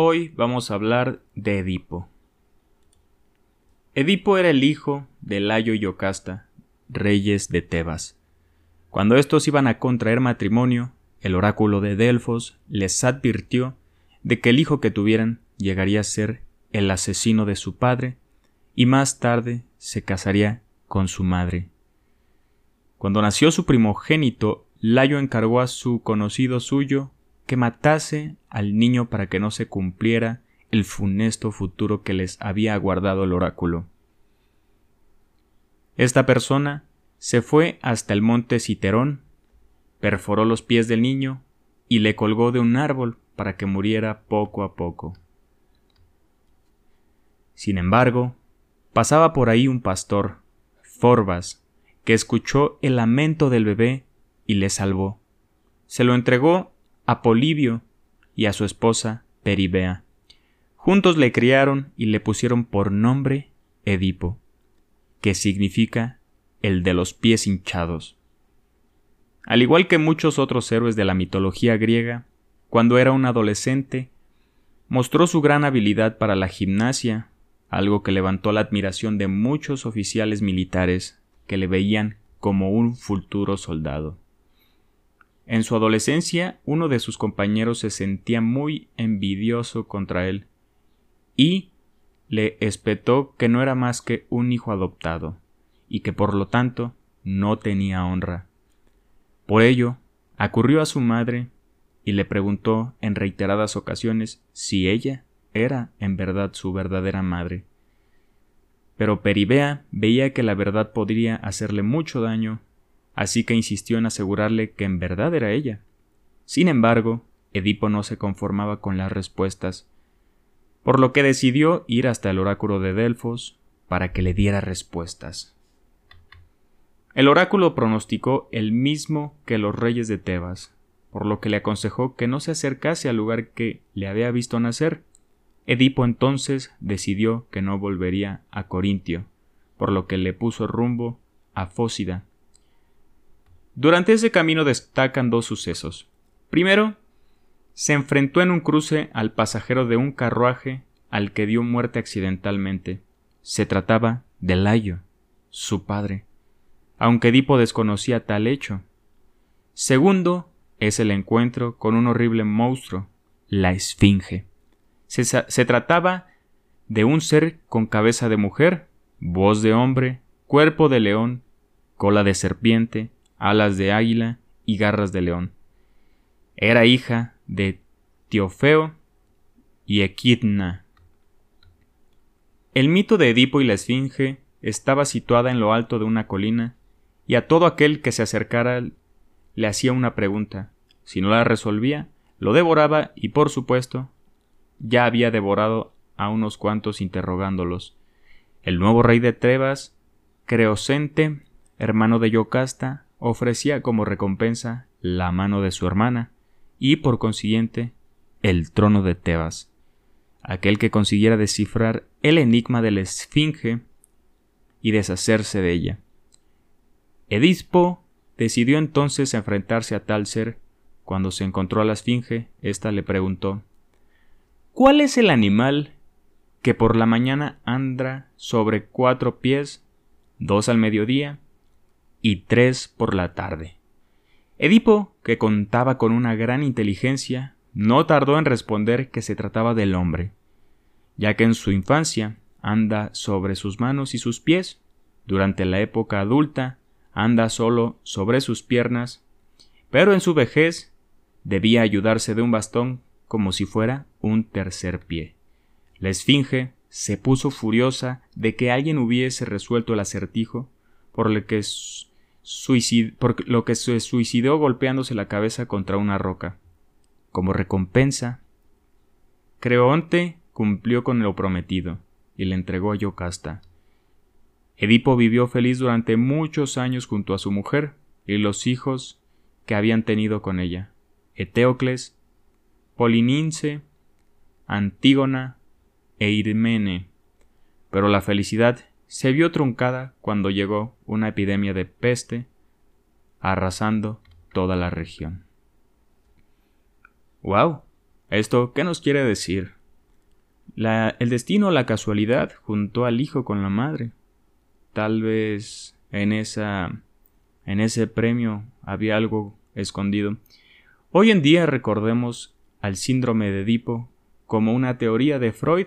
Hoy vamos a hablar de Edipo. Edipo era el hijo de Layo y Yocasta, reyes de Tebas. Cuando estos iban a contraer matrimonio, el oráculo de Delfos les advirtió de que el hijo que tuvieran llegaría a ser el asesino de su padre y más tarde se casaría con su madre. Cuando nació su primogénito, Layo encargó a su conocido suyo que matase al niño para que no se cumpliera el funesto futuro que les había aguardado el oráculo. Esta persona se fue hasta el monte Citerón, perforó los pies del niño y le colgó de un árbol para que muriera poco a poco. Sin embargo, pasaba por ahí un pastor, Forbas, que escuchó el lamento del bebé y le salvó. Se lo entregó a Polibio y a su esposa Peribea. Juntos le criaron y le pusieron por nombre Edipo, que significa el de los pies hinchados. Al igual que muchos otros héroes de la mitología griega, cuando era un adolescente, mostró su gran habilidad para la gimnasia, algo que levantó la admiración de muchos oficiales militares que le veían como un futuro soldado. En su adolescencia, uno de sus compañeros se sentía muy envidioso contra él y le espetó que no era más que un hijo adoptado y que por lo tanto no tenía honra. Por ello, acurrió a su madre y le preguntó en reiteradas ocasiones si ella era en verdad su verdadera madre. Pero Peribea veía que la verdad podría hacerle mucho daño, así que insistió en asegurarle que en verdad era ella. Sin embargo, Edipo no se conformaba con las respuestas, por lo que decidió ir hasta el oráculo de Delfos para que le diera respuestas. El oráculo pronosticó el mismo que los reyes de Tebas, por lo que le aconsejó que no se acercase al lugar que le había visto nacer. Edipo entonces decidió que no volvería a Corintio, por lo que le puso rumbo a Fósida. Durante ese camino destacan dos sucesos. Primero, se enfrentó en un cruce al pasajero de un carruaje al que dio muerte accidentalmente. Se trataba de Layo, su padre aunque Edipo desconocía tal hecho. Segundo, es el encuentro con un horrible monstruo, la Esfinge. Se, se, trataba de un ser con cabeza de mujer, voz de hombre, cuerpo de león, cola de serpiente, alas de águila y garras de león. Era hija de Teofeo y Equidna. El mito de Edipo y la Esfinge estaba situada en lo alto de una colina y a todo aquel que se acercara le hacía una pregunta. Si no la resolvía, lo devoraba y por supuesto ya había devorado a unos cuantos interrogándolos. El nuevo rey de Tebas, Creocente, hermano de Yocasta, ofrecía como recompensa la mano de su hermana y por consiguiente el trono de Tebas. Aquel que consiguiera descifrar el enigma de la Esfinge y deshacerse de ella. Edispo decidió entonces enfrentarse a tal ser. Cuando se encontró a la esfinge, ésta le preguntó ¿Cuál es el animal que por la mañana anda sobre cuatro pies, dos al mediodía y tres por la tarde? Edipo, que contaba con una gran inteligencia, no tardó en responder que se trataba del hombre, ya que en su infancia anda sobre sus manos y sus pies, durante la época adulta anda solo sobre sus piernas, pero en su vejez debía ayudarse de un bastón como si fuera un tercer pie. La esfinge se puso furiosa de que alguien hubiese resuelto el acertijo, por lo que, por lo que se suicidó golpeándose la cabeza contra una roca. Como recompensa, Creonte cumplió con lo prometido y le entregó a Yocasta, Edipo vivió feliz durante muchos años junto a su mujer y los hijos que habían tenido con ella, Eteocles, Polinince, Antígona e Irmene. Pero la felicidad se vio truncada cuando llegó una epidemia de peste, arrasando toda la región. ¡Wow! ¿Esto qué nos quiere decir? el destino la casualidad juntó al hijo con la madre. Tal vez en esa en ese premio había algo escondido. Hoy en día recordemos al síndrome de Edipo como una teoría de Freud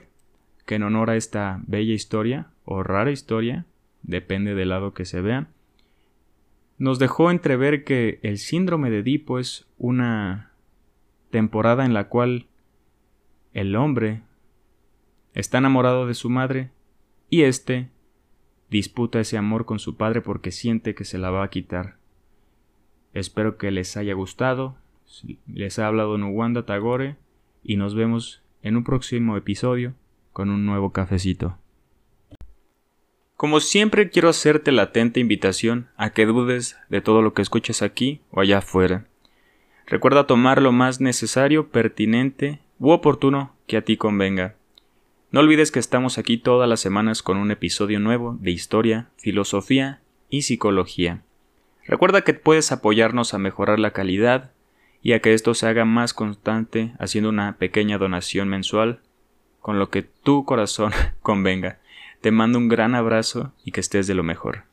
que en honor a esta bella historia o rara historia, depende del lado que se vea, nos dejó entrever que el síndrome de Edipo es una temporada en la cual el hombre está enamorado de su madre y éste disputa ese amor con su padre porque siente que se la va a quitar. Espero que les haya gustado. Les ha hablado Nuwanda Tagore y nos vemos en un próximo episodio con un nuevo cafecito. Como siempre quiero hacerte la atenta invitación a que dudes de todo lo que escuches aquí o allá afuera. Recuerda tomar lo más necesario, pertinente u oportuno que a ti convenga. No olvides que estamos aquí todas las semanas con un episodio nuevo de historia, filosofía y psicología. Recuerda que puedes apoyarnos a mejorar la calidad y a que esto se haga más constante haciendo una pequeña donación mensual con lo que tu corazón convenga. Te mando un gran abrazo y que estés de lo mejor.